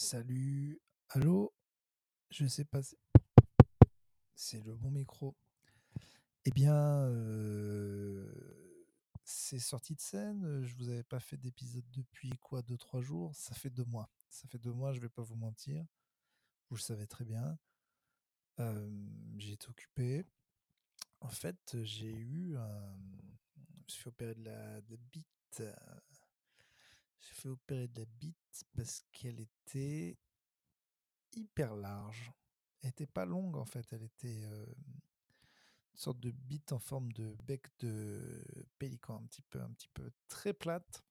Salut, allô? Je sais pas si c'est le bon micro. Eh bien, euh, c'est sorti de scène. Je vous avais pas fait d'épisode depuis quoi, deux, trois jours? Ça fait deux mois. Ça fait deux mois, je vais pas vous mentir. Vous le savez très bien. Euh, j'ai été occupé. En fait, j'ai eu un. Je me suis opérer de la, de la bite. J'ai fait opérer de la bite parce qu'elle était hyper large. Elle était pas longue en fait, elle était une sorte de bite en forme de bec de pélican, un petit peu, un petit peu très plate,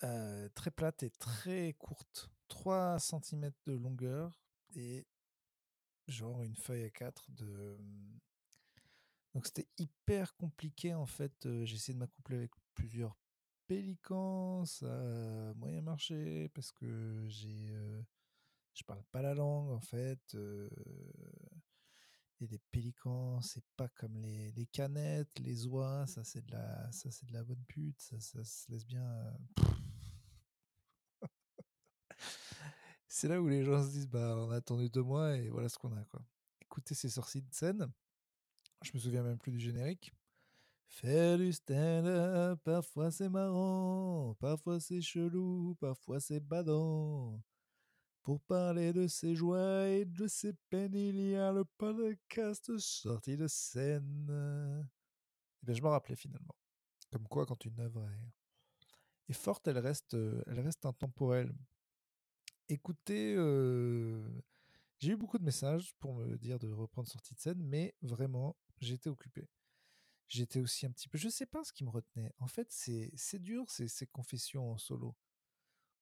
très plate et très courte, 3 cm de longueur et genre une feuille à 4 de. Donc c'était hyper compliqué en fait. J'ai essayé de m'accoupler avec plusieurs pélicans, a moyen marché parce que j'ai euh, je parle pas la langue en fait. euh, et les pélicans, c'est pas comme les, les canettes, les oies, ça c'est de la, ça c'est de la bonne pute, ça, se laisse bien. euh, C'est là où les gens se disent, bah on a attendu deux mois et voilà ce qu'on a quoi. Écoutez ces sorties de scène, je me souviens même plus du générique. Faire du stand-up, parfois c'est marrant, parfois c'est chelou, parfois c'est badant. Pour parler de ses joies et de ses peines, il y a le podcast sorti de scène. Et bien, je m'en rappelais finalement. Comme quoi, quand une œuvre est, forte, elle reste, elle reste intemporelle. Écoutez, euh, j'ai eu beaucoup de messages pour me dire de reprendre sortie de scène, mais vraiment, j'étais occupé. J'étais aussi un petit peu. Je sais pas ce qui me retenait. En fait, c'est dur ces, ces confessions en solo.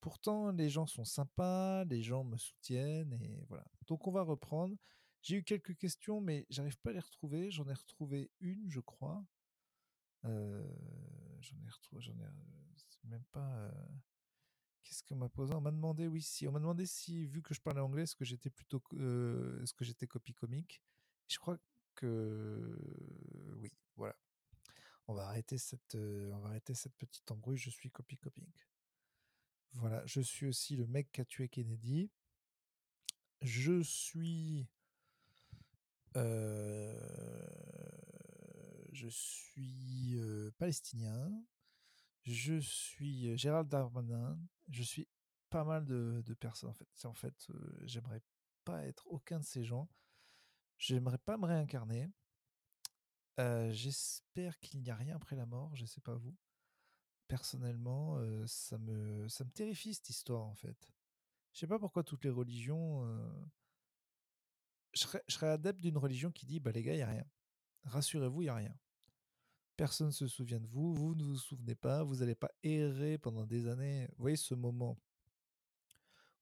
Pourtant, les gens sont sympas, les gens me soutiennent et voilà. Donc, on va reprendre. J'ai eu quelques questions, mais j'arrive pas à les retrouver. J'en ai retrouvé une, je crois. Euh, j'en ai retrouvé, j'en ai euh, même pas. euh, Qu'est-ce qu'on m'a posé? On m'a demandé, oui, si. On m'a demandé si, vu que je parlais anglais, est-ce que j'étais plutôt, est-ce que j'étais copie comique? Je crois que oui. Voilà. On va arrêter cette, euh, on va arrêter cette petite embrouille. Je suis copie comique. Voilà. Je suis aussi le mec qui a tué Kennedy. Je suis. euh, je suis euh, palestinien. Je suis euh, Gérald Darmanin. Je suis pas mal de, de personnes en fait. En fait, euh, j'aimerais pas être aucun de ces gens. J'aimerais pas me réincarner. J'espère qu'il n'y a rien après la mort. Je sais pas vous. Personnellement, ça me ça me terrifie cette histoire en fait. Je sais pas pourquoi toutes les religions. je, serais, adepte d'une religion qui dit bah les gars, il y a rien. Rassurez-vous, il y a rien. Personne ne se souvient de vous, vous ne vous souvenez pas, vous n'allez pas errer pendant des années. Vous voyez ce moment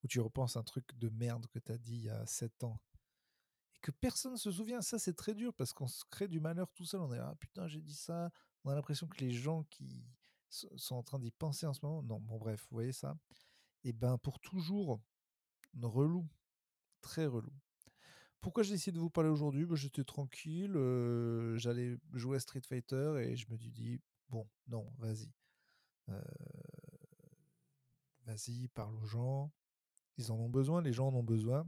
où tu repenses un truc de merde que tu as dit il y a 7 ans? Que personne ne se souvient, ça c'est très dur parce qu'on se crée du malheur tout seul. On est ah putain, j'ai dit ça. On a l'impression que les gens qui sont en train d'y penser en ce moment, non, bon, bref, vous voyez ça. Et ben pour toujours, relou, très relou. Pourquoi j'ai décidé de vous parler aujourd'hui? Ben, J'étais tranquille, j'allais jouer à Street Fighter et je me suis dit, bon, non, vas-y. Euh, vas-y, parle aux gens. Ils en ont besoin, les gens en ont besoin.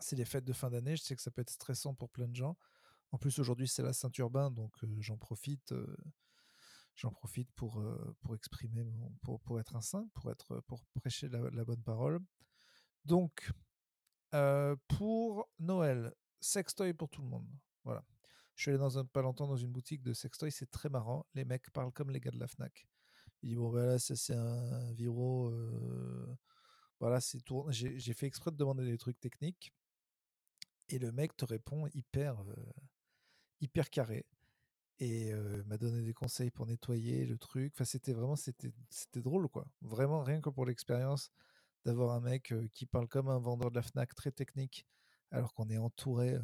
C'est les fêtes de fin d'année, je sais que ça peut être stressant pour plein de gens. En plus, aujourd'hui, c'est la Saint-Urbain, donc j'en profite. pour, exprimer, pour, être un saint, pour, être, pour prêcher la, bonne parole. Donc, pour Noël, sextoy pour tout le monde. Voilà. Je suis allé dans un, pas longtemps dans une boutique de sextoy, c'est très marrant. Les mecs parlent comme les gars de la Fnac. Ils disent bon ben là c'est un Viro. voilà c'est tourné. J'ai fait exprès de demander des trucs techniques et le mec te répond hyper hyper carré et m'a donné des conseils pour nettoyer le truc. Enfin c'était vraiment c'était c'était drôle quoi. Vraiment rien que pour l'expérience d'avoir un mec qui parle comme un vendeur de la Fnac très technique alors qu'on est entouré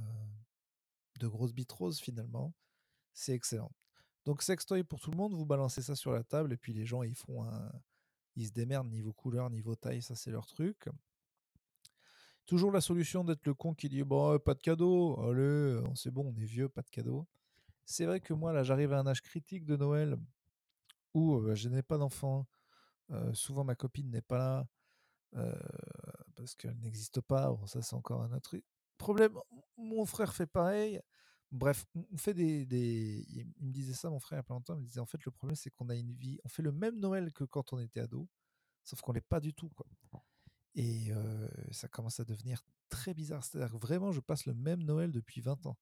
de grosses bitroses finalement. C'est excellent. Donc sextoy pour tout le monde, vous balancez ça sur la table et puis les gens ils font ils se démerdent niveau couleur, niveau taille, ça c'est leur truc. Toujours la solution d'être le con qui dit bon euh, pas de cadeau, allez euh, c'est bon on est vieux, pas de cadeau. C'est vrai que moi là j'arrive à un âge critique de Noël où euh, je n'ai pas d'enfant, euh, souvent ma copine n'est pas là, parce qu'elle n'existe pas. Bon, ça, c'est encore un autre. Problème, mon frère fait pareil. Bref, on fait des, des, Il me disait ça, mon frère, il n'y a pas longtemps. Il me disait en fait, le problème, c'est qu'on a une vie. On fait le même Noël que quand on était ado, sauf qu'on l'est pas du tout. Quoi. Et ça commence à devenir très bizarre. C'est-à-dire que vraiment, je passe le même Noël depuis 20 ans.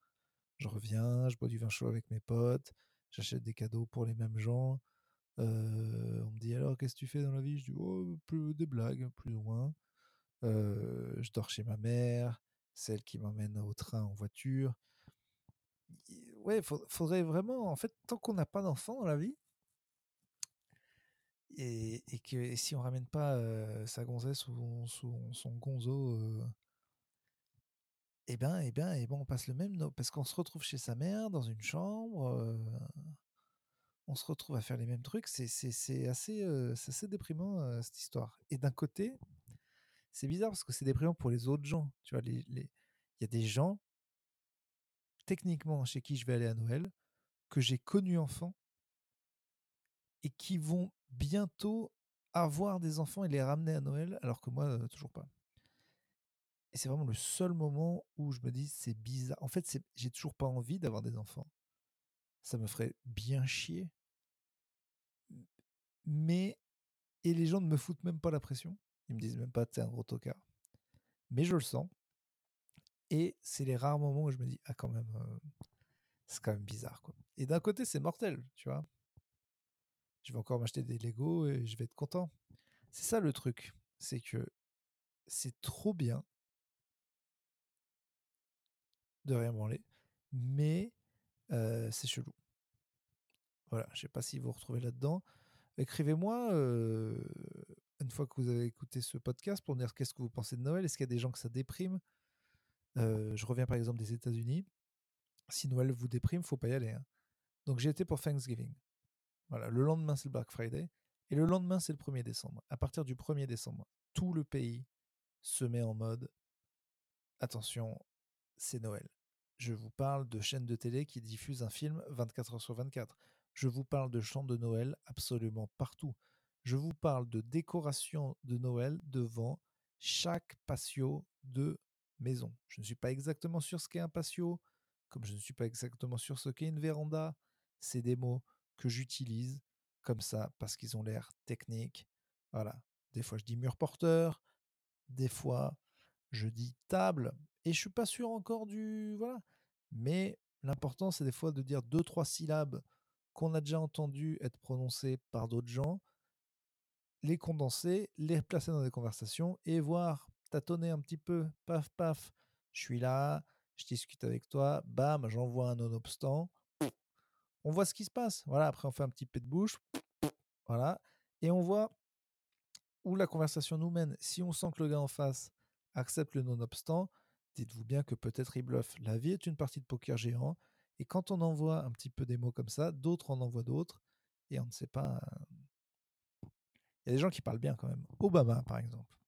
Je reviens, je bois du vin chaud avec mes potes, j'achète des cadeaux pour les mêmes gens. on me dit alors, qu'est-ce que tu fais dans la vie? Je dis, oh, plus, des blagues, plus moins. je dors chez ma mère, celle qui m'emmène au train en voiture. Ouais, faudrait vraiment, en fait, tant qu'on n'a pas d'enfant dans la vie, et, que si on ramène pas sa gonzesse ou son, gonzo, et eh ben, eh ben, et ben, on passe le même, parce qu'on se retrouve chez sa mère dans une chambre, on se retrouve à faire les mêmes trucs. C'est assez, assez déprimant cette histoire. Et d'un côté, c'est bizarre parce que c'est déprimant pour les autres gens. Tu vois, il y a des gens, techniquement, chez qui je vais aller à Noël, que j'ai connus enfants et qui vont bientôt avoir des enfants et les ramener à Noël, alors que moi, toujours pas. Et c'est vraiment le seul moment où je me dis, c'est bizarre. En fait, j'ai toujours pas envie d'avoir des enfants. Ça me ferait bien chier. Mais, et les gens ne me foutent même pas la pression. Ils me disent même pas, t'es un gros tocard. Mais je le sens. Et c'est les rares moments où je me dis, ah, quand même, c'est quand même bizarre, quoi. Et d'un côté, c'est mortel, tu vois? Je vais encore m'acheter des Lego et je vais être content. C'est ça le truc, c'est que c'est trop bien de rien branler, mais c'est chelou. Voilà, je sais pas si vous vous retrouvez là-dedans. Écrivez-moi une fois que vous avez écouté ce podcast pour me dire qu'est-ce que vous pensez de Noël. Est-ce qu'il y a des gens que ça déprime? Je reviens par exemple des États-Unis. Si Noël vous déprime, faut pas y aller. Hein. Donc j'ai été pour Thanksgiving. Voilà, le lendemain, c'est le Black Friday. Et le lendemain, c'est le 1er décembre. À partir du 1er décembre, tout le pays se met en mode attention, c'est Noël. Je vous parle de chaînes de télé qui diffusent un film 24 heures sur 24. Je vous parle de chants de Noël absolument partout. Je vous parle de décoration de Noël devant chaque patio de maison. Je ne suis pas exactement sûr ce qu'est un patio, comme je ne suis pas exactement sûr ce qu'est une véranda. C'est des mots que j'utilise comme ça parce qu'ils ont l'air techniques. Voilà. Des fois, je dis mur porteur. Des fois, je dis table. Et je suis pas sûr encore du. Voilà. Mais l'important, c'est des fois de dire deux, trois syllabes qu'on a déjà entendu être prononcées par d'autres gens, les condenser, les placer dans des conversations et voir tâtonner un petit peu. Paf, paf. Je suis là, je discute avec toi, bam, j'envoie un non-obstant on voit ce qui se passe. Voilà, après on fait un petit peu de bouche, voilà, et on voit où la conversation nous mène. Si on sent que le gars en face accepte le non-obstant, dites-vous bien que peut-être il bluffe. La vie est une partie de poker géant, et quand on envoie un petit peu des mots comme ça, d'autres en envoient d'autres, et on ne sait pas. Il y a des gens qui parlent bien quand même. Obama, par exemple.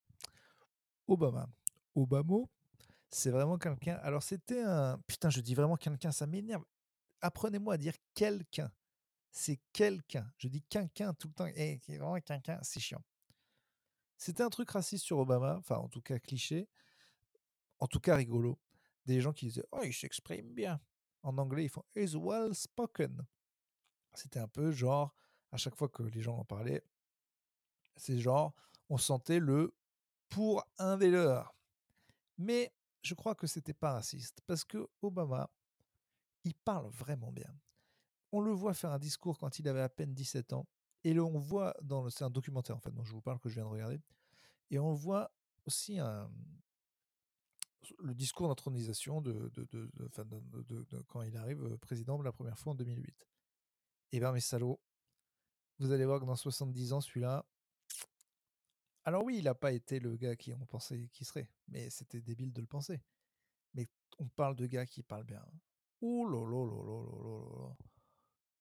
Obama. Obama, c'est vraiment quelqu'un. Alors, c'était un. Putain, je dis vraiment quelqu'un, ça m'énerve apprenez-moi à dire quelqu'un. C'est quelqu'un. Je dis quelqu'un tout le temps. Et eh, vraiment quelqu'un, c'est chiant. C'était un truc raciste sur Obama, enfin en tout cas cliché, en tout cas rigolo. Des gens qui disaient Oh, il s'exprime bien. En anglais, ils font Is well spoken. C'était un peu genre, à chaque fois que les gens en parlaient, c'est genre, on sentait le pour un des leurs. Mais je crois que c'était pas raciste parce que Obama, il parle vraiment bien. On le voit faire un discours quand il avait à peine 17 ans, et on voit dans le, c'est un documentaire en fait dont je vous parle que je viens de regarder, et on voit aussi le discours d'intronisation de, quand il arrive euh, président la première fois en 2008. Et eh bien mes salauds, vous allez voir que dans 70 ans, celui-là, alors oui, il n'a pas été le gars qui on pensait qu'il serait, mais c'était débile de le penser. Mais on parle de gars qui parlent bien.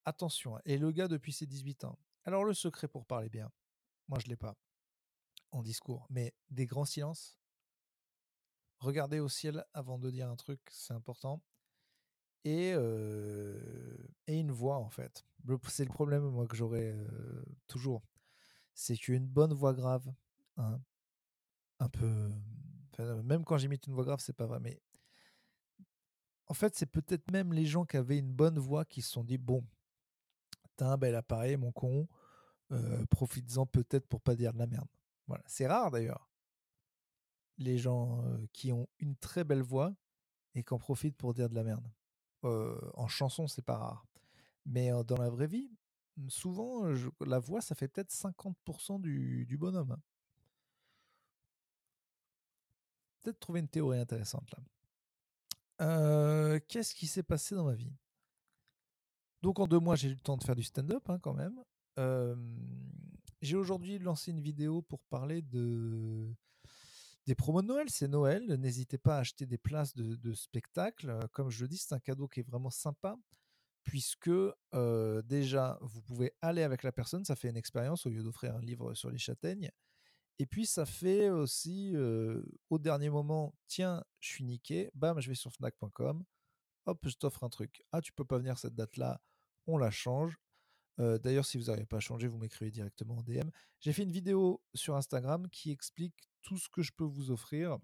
Attention, hein, et le gars depuis ses 18 ans. Alors le secret pour parler bien, moi je l'ai pas en discours, mais des grands silences. Regardez au ciel avant de dire un truc, c'est important. Et, et une voix en fait. C'est le problème moi que j'aurais toujours. C'est qu'une bonne voix grave, hein, un peu. même quand j'imite une voix grave, c'est pas vrai. Mais en fait, c'est peut-être même les gens qui avaient une bonne voix qui se sont dit bon, t'as un bel appareil, mon con, euh, profites-en peut-être pour pas dire de la merde. C'est rare d'ailleurs. Les gens euh, qui ont une très belle voix et qui en profitent pour dire de la merde. Euh, en chanson, c'est pas rare. Mais dans la vraie vie, souvent, la voix, ça fait peut-être 50% du, du bonhomme. Hein. Peut-être trouver une théorie intéressante là. Qu'est-ce qui s'est passé dans ma vie? Donc en deux mois, j'ai eu le temps de faire du stand-up hein, quand même. j'ai aujourd'hui lancé une vidéo pour parler de des promos de Noël. C'est Noël. N'hésitez pas à acheter des places de, de spectacle. Comme je le dis, c'est un cadeau qui est vraiment sympa puisque déjà, vous pouvez aller avec la personne, ça fait une expérience au lieu d'offrir un livre sur les châtaignes. Et puis, ça fait aussi, au dernier moment, tiens, je suis niqué, bam, je vais sur fnac.com, hop, je t'offre un truc. Ah, tu peux pas venir cette date-là, on la change. D'ailleurs, si vous n'arrivez pas à changer, vous m'écrivez directement en DM. J'ai fait une vidéo sur Instagram qui explique tout ce que je peux vous offrir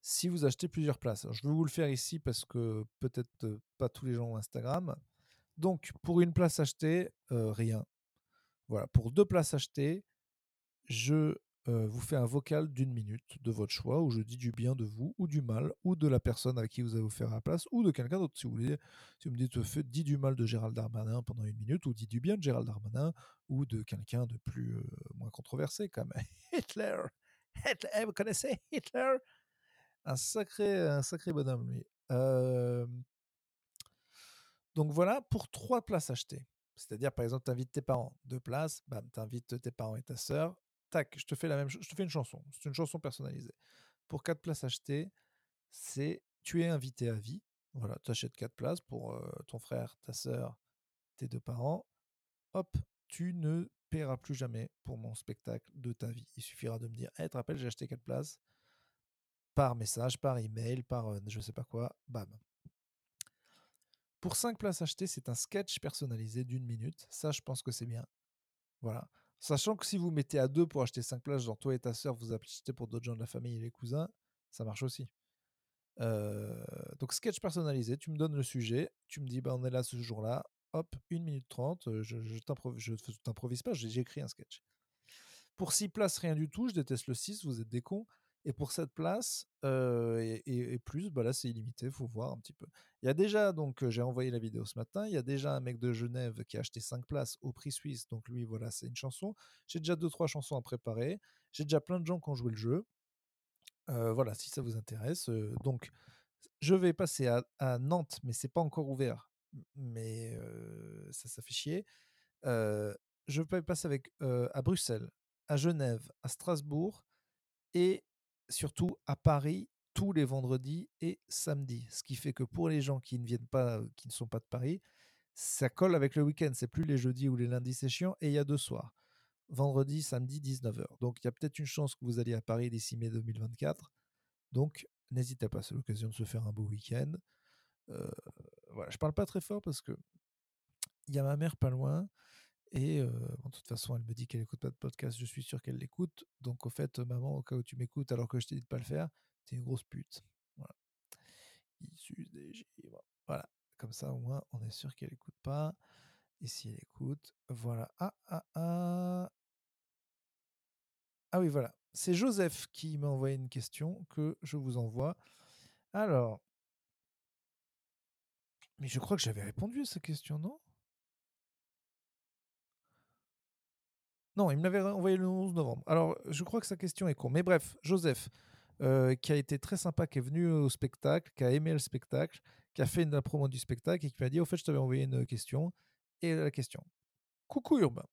si vous achetez plusieurs places. je vais vous le faire ici parce que peut-être pas tous les gens ont Instagram. Donc, pour une place achetée, rien. Voilà, pour deux places achetées, je vous fais un vocal d'une minute de votre choix où je dis du bien de vous ou du mal ou de la personne avec qui vous avez offert la place ou de quelqu'un d'autre. Si vous voulez, si vous me dites dis du mal de Gérald Darmanin pendant une minute ou dis du bien de Gérald Darmanin ou de quelqu'un de plus moins controversé comme Hitler. Hitler. Vous connaissez Hitler? Un sacré, un sacré bonhomme, lui. Donc voilà, pour trois places achetées. C'est-à-dire, par exemple, tu invites tes parents, deux places, bam, tu invites tes parents et ta sœur, tac, je te fais la même je te fais une chanson. C'est une chanson personnalisée. Pour quatre places achetées, c'est tu es invité à vie. Voilà, tu achètes quatre places pour ton frère, ta sœur, tes deux parents. Hop, tu ne paieras plus jamais pour mon spectacle de ta vie. Il suffira de me dire, hey, «Eh, te rappelles, j'ai acheté quatre places par message, par email, par je je sais pas quoi, bam. Pour 5 places achetées, c'est un sketch personnalisé d'une minute. Ça, je pense que c'est bien. Voilà. Sachant que si vous mettez à deux pour acheter 5 places, genre toi et ta sœur, vous achetez pour d'autres gens de la famille et les cousins, ça marche aussi. donc sketch personnalisé, tu me donnes le sujet, tu me dis bah on est là ce jour-là, hop, 1 minute 30, je, t'improvise pas, j'ai écrit un sketch. Pour 6 places, rien du tout, je déteste le 6, vous êtes des cons. Et pour cette place et, plus, bah là c'est illimité, faut voir un petit peu. Il y a déjà, donc j'ai envoyé la vidéo ce matin, il y a déjà un mec de Genève qui a acheté 5 places au prix suisse, donc lui voilà c'est une chanson. J'ai déjà 2-3 chansons à préparer, j'ai déjà plein de gens qui ont joué le jeu. voilà, si ça vous intéresse. donc je vais passer à, Nantes, mais c'est pas encore ouvert, mais ça, ça chier. je vais passer avec, à Bruxelles, à Genève, à Strasbourg et surtout à Paris tous les vendredis et samedis. Ce qui fait que pour les gens qui ne viennent pas, qui ne sont pas de Paris, ça colle avec le week-end. C'est plus les jeudis ou les lundis, c'est chiant. Et il y a deux soirs. Vendredi, samedi, 19h. Donc il y a peut-être une chance que vous alliez à Paris d'ici mai 2024. Donc n'hésitez pas, c'est l'occasion de se faire un beau week-end. Voilà, je parle pas très fort parce que il y a ma mère pas loin. Et de toute façon, elle me dit qu'elle écoute pas de podcast, je suis sûr qu'elle l'écoute. Donc, au fait, maman, au cas où tu m'écoutes alors que je t'ai dit de pas le faire, t'es une grosse pute. Voilà. Voilà. Comme ça, au moins, on est sûr qu'elle écoute pas. Et si elle écoute, voilà. Ah, ah, ah. Ah oui, voilà. C'est Joseph qui m'a envoyé une question que je vous envoie. Alors. Mais je crois que j'avais répondu à sa question, non? Non, il me l'avait envoyé le 11 novembre. Alors, je crois que sa question est con. Mais bref, Joseph, euh, qui a été très sympa, qui est venu au spectacle, qui a aimé le spectacle, qui a fait une promo du spectacle et qui m'a dit, au fait, je t'avais envoyé une question. Et la question. Coucou Urbain.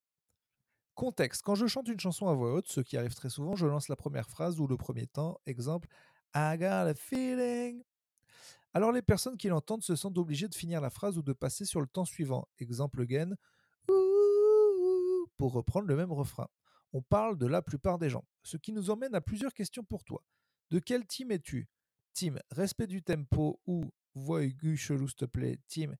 Contexte. Quand je chante une chanson à voix haute, ce qui arrive très souvent, je lance la première phrase ou le premier temps. Exemple, I got a feeling. Alors les personnes qui l'entendent se sentent obligées de finir la phrase ou de passer sur le temps suivant. Exemple again pour reprendre le même refrain. On parle de la plupart des gens, ce qui nous emmène à plusieurs questions pour toi. De quel team es-tu? Team respect du tempo ou voix aiguë chelou s'il te plaît Team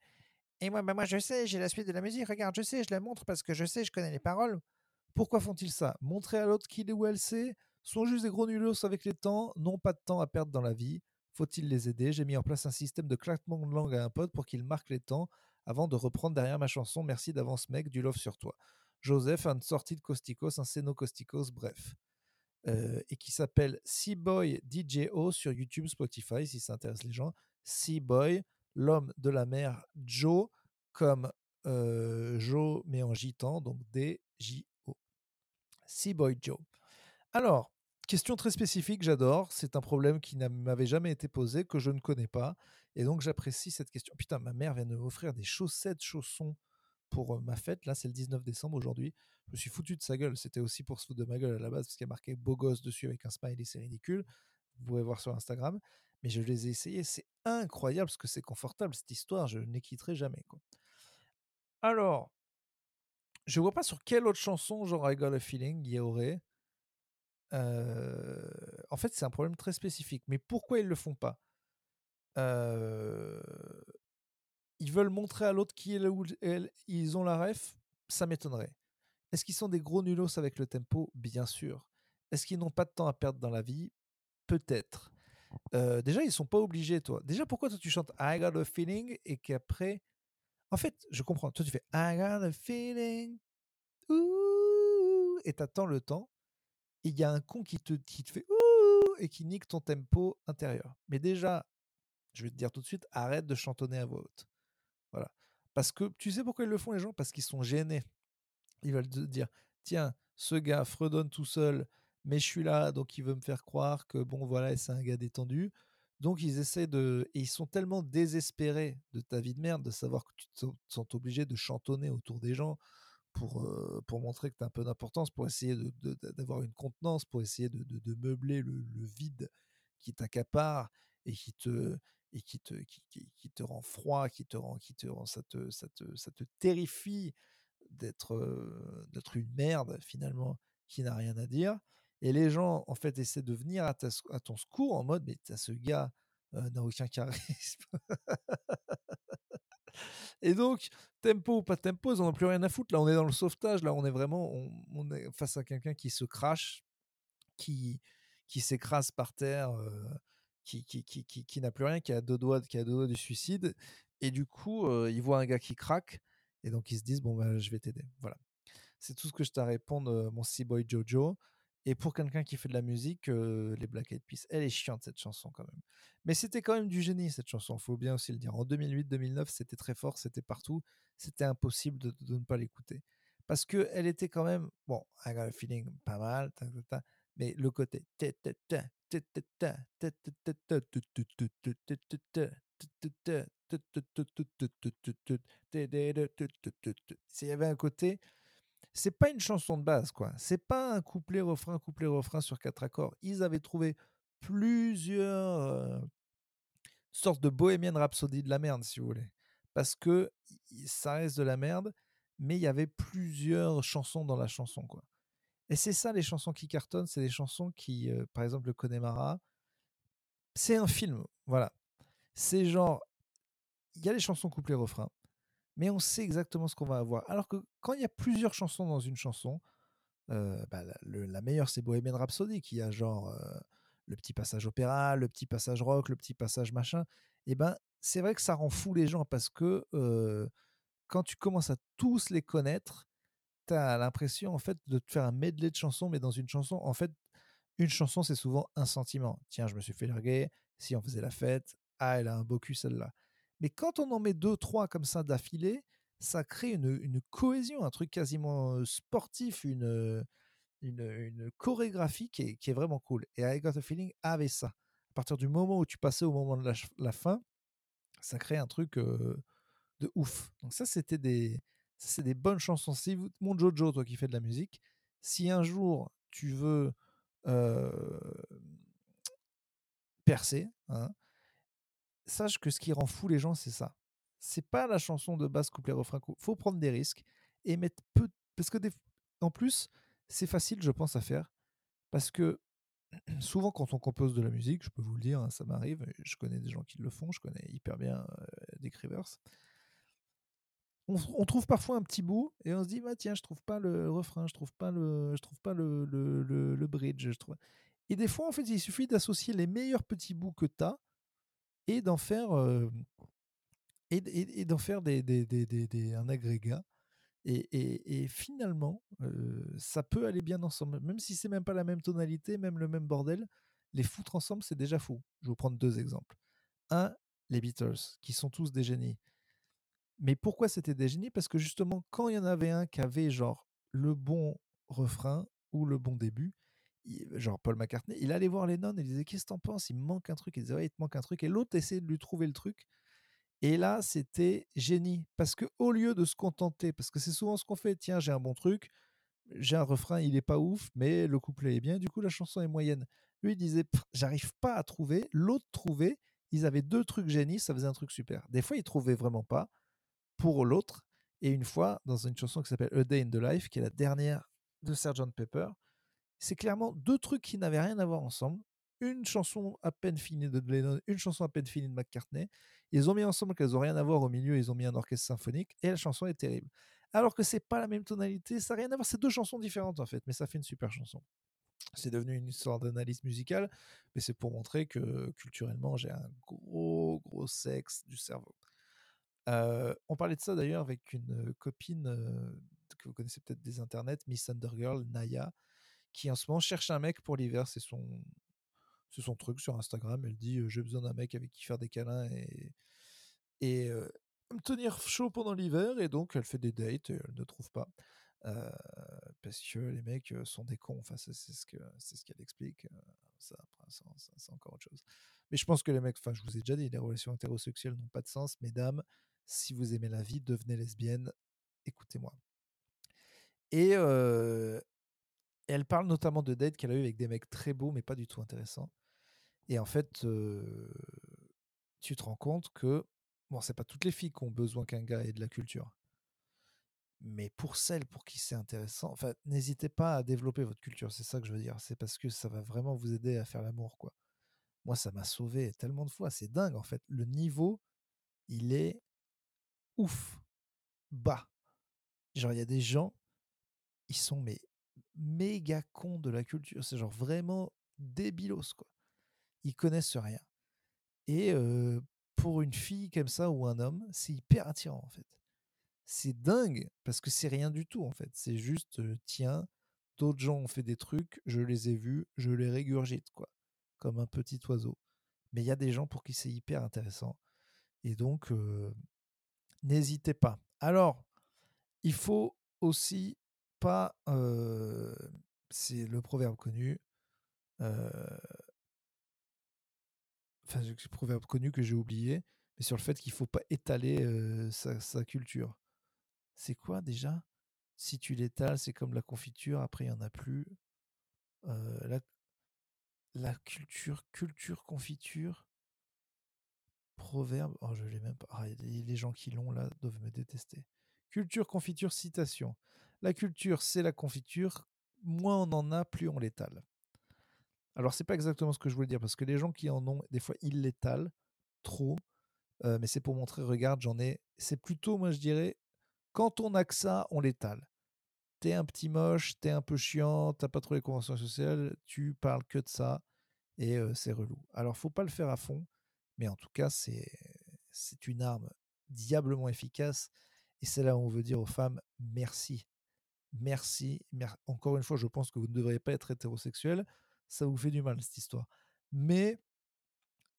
et moi, bah moi je sais, j'ai la suite de la musique, regarde, je sais, je la montre parce que je sais, je connais les paroles. Pourquoi font-ils ça? Montrer à l'autre qu'il est ou elle sait? Sont juste des gros nulos avec les temps, n'ont pas de temps à perdre dans la vie. Faut-il les aider? J'ai mis en place un système de claquement de langue à un pote pour qu'il marque les temps avant de reprendre derrière ma chanson. Merci d'avance, mec, du love sur toi. Joseph, une sortie de Costicos, un Seno Costicos, bref. Euh, et qui s'appelle Seaboy DJO sur YouTube, Spotify, si ça intéresse les gens. Seaboy, l'homme de la mer, Joe, comme euh, Joe, mais en gitan, donc D-J-O. Seaboy Joe. Alors, question très spécifique, j'adore. C'est un problème qui m'avait jamais été posé, que je ne connais pas. Et donc, j'apprécie cette question. Putain, ma mère vient de m'offrir des chaussettes, chaussons pour ma fête. Là, c'est le 19 décembre aujourd'hui. Je me suis foutu de sa gueule. C'était aussi pour se foutre de ma gueule à la base, parce qu'il y a marqué beau gosse dessus avec un smiley, c'est ridicule. Vous pouvez voir sur Instagram. Mais je les ai essayés. C'est incroyable parce que c'est confortable, cette histoire. Je ne quitterai jamais. Alors, je vois pas sur quelle autre chanson, genre I Got a Feeling, il y aurait. en fait, c'est un problème très spécifique. Mais pourquoi ils le font pas? Ils veulent montrer à l'autre qui est là où ils ont la ref Ça m'étonnerait. Est-ce qu'ils sont des gros nulos avec le tempo? Bien sûr. Est-ce qu'ils n'ont pas de temps à perdre dans la vie? Peut-être. déjà, ils sont pas obligés, toi. Déjà, pourquoi toi tu chantes I got a feeling et qu'après? En fait, je comprends. Toi, tu fais I got a feeling. Ouh, et t'attends le temps. Il y a un con qui te, qui te fait et qui nique ton tempo intérieur. Mais déjà, je vais te dire tout de suite, arrête de chantonner à voix haute. Parce que tu sais pourquoi ils le font, les gens? Parce qu'ils sont gênés. Ils veulent te dire tiens, ce gars fredonne tout seul, mais je suis là, donc il veut me faire croire que bon, voilà, c'est un gars détendu. Donc ils essaient de. Et ils sont tellement désespérés de ta vie de merde, de savoir que tu te sens obligé de chantonner autour des gens pour, montrer que tu as un peu d'importance, pour essayer d'avoir une contenance, pour essayer de, meubler le, le, vide qui t'accapare et qui te, et qui te, qui, qui, te rend froid, qui te rend, qui te rend, ça te, ça te, ça te terrifie d'être, une merde finalement qui n'a rien à dire. Et les gens, en fait, essaient de venir à, à ton secours en mode, mais ce gars n'a aucun charisme. Et donc, tempo ou pas tempo, ils n'en ont plus rien à foutre. Là, on est dans le sauvetage. Là, on est vraiment on, est face à quelqu'un qui se crache, qui, qui s'écrase par terre, qui, qui, qui, qui, n'a plus rien, qui a deux doigts, qui a deux doigts du suicide. Et du coup, il voit un gars qui craque. Et donc, ils se disent, bon, bah, je vais t'aider. Voilà. C'est tout ce que je t'ai à répondre, mon C-Boy Jojo. Et pour quelqu'un qui fait de la musique, les Black Eyed Peas, elle est chiante cette chanson quand même. Mais c'était quand même du génie cette chanson, faut bien aussi le dire. En 2008-2009, c'était très fort, c'était partout, c'était impossible de, ne pas l'écouter. Parce que elle était quand même, bon, I got a feeling pas mal, mais le côté s'il y avait un côté, c'est pas une chanson de base, quoi. C'est pas un couplet, refrain, couplet, refrain sur quatre accords. Ils avaient trouvé plusieurs sortes de Bohemian Rhapsody de la merde, si vous voulez. Parce que ça reste de la merde, mais il y avait plusieurs chansons dans la chanson, quoi. Et c'est ça les chansons qui cartonnent, c'est les chansons qui, par exemple, le Connemara, c'est un film, voilà. C'est genre, il y a les chansons couplets refrain, mais on sait exactement ce qu'on va avoir. Alors que quand il y a plusieurs chansons dans une chanson, bah, la, meilleure c'est Bohemian Rhapsody qui a genre le petit passage opéra, le petit passage rock, le petit passage machin. Et ben c'est vrai que ça rend fou les gens parce que quand tu commences à tous les connaître, tu as l'impression en fait de te faire un medley de chansons, mais dans une chanson, en fait, une chanson c'est souvent un sentiment. Tiens, je me suis fait larguer, si on faisait la fête, ah elle a un beau cul celle-là. Mais quand on en met deux, trois comme ça d'affilée, ça crée une, cohésion, un truc quasiment sportif, une, une, chorégraphie qui est, vraiment cool. Et I Got a Feeling avait ça. À partir du moment où tu passais au moment de la, fin, ça crée un truc de ouf. Donc ça, c'était des, c'est des bonnes chansons. Si mon Jojo, toi qui fais de la musique, si un jour tu veux percer, hein, sache que ce qui rend fou les gens, c'est ça. C'est pas la chanson de base couplet refrain. Faut prendre des risques et mettre peu, parce que en plus, c'est facile, je pense, à faire, parce que souvent quand on compose de la musique, je peux vous le dire, hein, ça m'arrive, je connais des gens qui le font, je connais hyper bien des Rivers. On, trouve parfois un petit bout et on se dit bah tiens je trouve pas le refrain je trouve pas le je trouve pas le, le, le, bridge je trouve et des fois en fait il suffit d'associer les meilleurs petits bouts que tu as et d'en faire et, d'en faire des, des, des, des, un agrégat et, et finalement ça peut aller bien ensemble. Même si c'est même pas la même tonalité même le même bordel les foutre ensemble c'est déjà fou. Je vais vous prendre deux exemples. Un les Beatles qui sont tous des génies mais pourquoi c'était des génies? Parce que justement, quand il y en avait un qui avait genre le bon refrain ou le bon début, genre Paul McCartney, il allait voir Lennon et il disait Qu'est-ce que t'en penses? Il manque un truc. Il disait Ouais, il te manque un truc. Et l'autre essayait de lui trouver le truc. Et là, c'était génie. Parce que au lieu de se contenter, parce que c'est souvent ce qu'on fait Tiens, j'ai un bon truc, j'ai un refrain, il est pas ouf, mais le couplet est bien, du coup, la chanson est moyenne. Lui, il disait J'arrive pas à trouver. L'autre trouvait. Ils avaient deux trucs génies, ça faisait un truc super. Des fois, ils trouvaient vraiment pas pour l'autre. Et une fois, dans une chanson qui s'appelle A Day in the Life, qui est la dernière de Sgt. Pepper, c'est clairement deux trucs qui n'avaient rien à voir ensemble. Une chanson à peine finie de Lennon, une chanson à peine finie de McCartney. Ils ont mis ensemble qu'elles n'ont rien à voir au milieu, ils ont mis un orchestre symphonique et la chanson est terrible. Alors que c'est pas la même tonalité, ça n'a rien à voir, c'est deux chansons différentes en fait, mais ça fait une super chanson. C'est devenu une histoire d'analyse musicale, mais c'est pour montrer que culturellement j'ai un gros gros sexe du cerveau on parlait de ça d'ailleurs avec une copine que vous connaissez peut-être des internets, Miss Undergirl, Naya, qui en ce moment cherche un mec pour l'hiver. C'est son, son truc sur Instagram. Elle dit j'ai besoin d'un mec avec qui faire des câlins et, me tenir chaud pendant l'hiver. Et donc elle fait des dates et elle ne trouve pas. parce que les mecs sont des cons. Enfin, c'est ce ce qu'elle explique. Ça, c'est encore autre chose. Mais je pense que les mecs, enfin, je vous ai déjà dit, les relations hétérosexuelles n'ont pas de sens, mesdames si vous aimez la vie, devenez lesbienne, écoutez-moi. Et elle parle notamment de dates qu'elle a eu avec des mecs très beaux, mais pas du tout intéressants. Et en fait, tu te rends compte que, bon, c'est pas toutes les filles qui ont besoin qu'un gars ait de la culture. Mais pour celles pour qui c'est intéressant, enfin, n'hésitez pas à développer votre culture, c'est ça que je veux dire. C'est parce que ça va vraiment vous aider à faire l'amour, quoi. Moi, ça m'a sauvé tellement de fois, c'est dingue en fait. Le niveau, il est ouf, bas. Genre, il y a des gens, ils sont mais méga cons de la culture. C'est genre vraiment débilos, quoi. Ils connaissent rien. Et pour une fille comme ça ou un homme, c'est hyper attirant, en fait. C'est dingue, parce que c'est rien du tout, en fait. C'est juste, tiens, d'autres gens ont fait des trucs, je les ai vus, je les régurgite, quoi. Comme un petit oiseau. Mais il y a des gens pour qui c'est hyper intéressant. Et donc, n'hésitez pas. Alors, il faut aussi pas. c'est le proverbe connu. enfin, c'est le proverbe connu que j'ai oublié, mais sur le fait qu'il faut pas étaler sa, culture. C'est quoi déjà? Si tu l'étales, c'est comme la confiture, après il n'y en a plus. la, la culture, culture, confiture. Proverbe, oh, je l'ai même pas. Ah, les gens qui l'ont là doivent me détester. Culture, confiture, citation. La culture, c'est la confiture. Moins on en a, plus on l'étale. Alors, c'est pas exactement ce que je voulais dire, parce que les gens qui en ont, des fois, ils l'étalent trop. Euh, mais c'est pour montrer, regarde, j'en ai. C'est plutôt, moi, je dirais, quand on a que ça, on l'étale. T'es un petit moche, t'es un peu chiant, t'as pas trop les conventions sociales, tu parles que de ça, et euh, c'est relou. Alors, faut pas le faire à fond. Mais en tout cas, c'est une arme diablement efficace. Et c'est là où on veut dire aux femmes merci. Merci. Encore une fois, je pense que vous ne devriez pas être hétérosexuel. Ça vous fait du mal, cette histoire. Mais,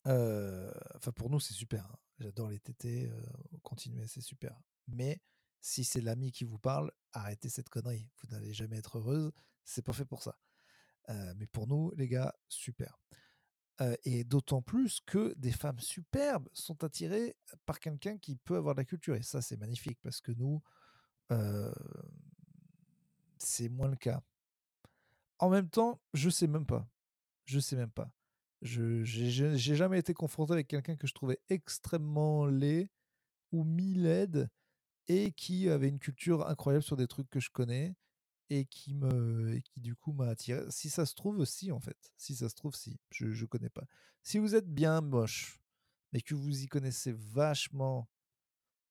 enfin, pour nous, c'est super. Hein. J'adore les tétés. continuez, c'est super. Mais si c'est l'ami qui vous parle, arrêtez cette connerie. Vous n'allez jamais être heureuse. C'est pas fait pour ça. mais pour nous, les gars, super et d'autant plus que des femmes superbes sont attirées par quelqu'un qui peut avoir de la culture. Et ça, c'est magnifique parce que nous, c'est moins le cas. En même temps, je sais même pas. Je sais même pas. Je j'ai jamais été confronté avec quelqu'un que je trouvais extrêmement laid ou mi-laide et qui avait une culture incroyable sur des trucs que je connais et qui me et qui du coup m'a attiré. Si ça se trouve aussi en fait, si ça se trouve si, je je connais pas. Si vous êtes bien moche, mais que vous y connaissez vachement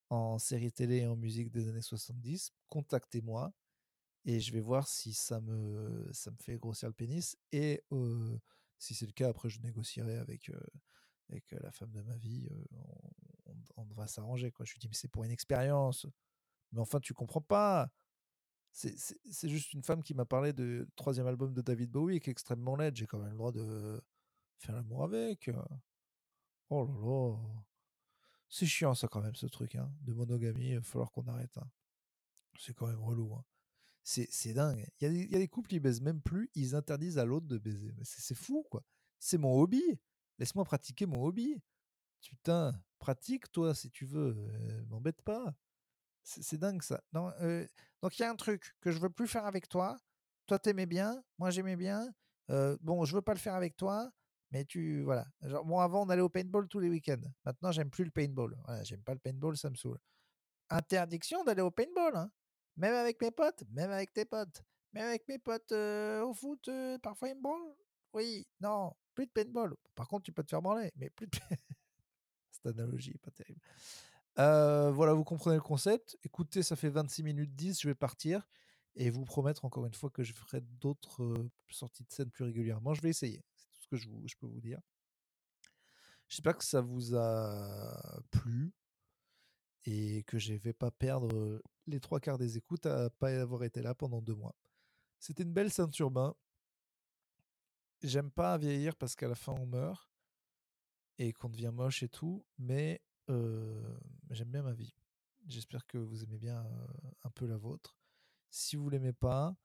en série télé et en musique des années 70, contactez-moi et je vais voir si ça me, ça me fait grossir le pénis. Et si c'est le cas, après, je négocierai avec, avec la femme de ma vie. on, on- on s'arranger. quoi. Je lui dis, mais c'est pour une expérience. Mais enfin, tu comprends pas. C'est- juste une femme qui m'a parlé du troisième album de David Bowie qui est extrêmement laid. J'ai quand même le droit de faire l'amour avec. Oh là là. C'est chiant ça quand même ce truc hein, de monogamie. Il va falloir qu'on arrête. hein. C'est quand même relou. hein. C'est dingue. Il y, a des, couples qui baisent même plus. Ils interdisent à l'autre de baiser. C'est fou quoi. C'est mon hobby. Laisse-moi pratiquer mon hobby. Putain, pratique toi si tu veux. euh, M'embête pas. C'est dingue ça. Donc il y a un truc que je veux plus faire avec toi. Toi t'aimais bien, moi j'aimais bien. Bon, je veux pas le faire avec toi, mais tu voilà. Genre, bon, avant on allait au paintball tous les week-ends. Maintenant j'aime plus le paintball. Voilà, j'aime pas le paintball, ça me saoule. Interdiction d'aller au paintball, hein. Même avec mes potes, même avec tes potes, même avec mes potes au foot, parfois ils me branlent. Oui, non, plus de paintball. Par contre, tu peux te faire branler, mais plus de. Cette analogie est pas terrible. Voilà, vous comprenez le concept. Écoutez, ça fait 26 minutes 10, je vais partir et vous promettre encore une fois que je ferai d'autres sorties de scène plus régulièrement. Je vais essayer, c'est tout ce que je, peux vous dire. J'espère que ça vous a plu et que je ne vais pas perdre les trois quarts des écoutes à pas avoir été là pendant deux mois. C'était une belle ceinture bain. J'aime pas vieillir parce qu'à la fin on meurt et qu'on devient moche et tout, mais euh, j'aime bien ma vie. J'espère que vous aimez bien un peu la vôtre. Si vous l'aimez pas,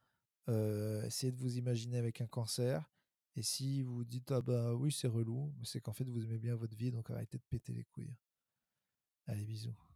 essayez de vous imaginer avec un cancer. Et si vous dites ah bah oui c'est relou, c'est qu'en fait vous aimez bien votre vie, donc arrêtez de péter les couilles. Allez bisous.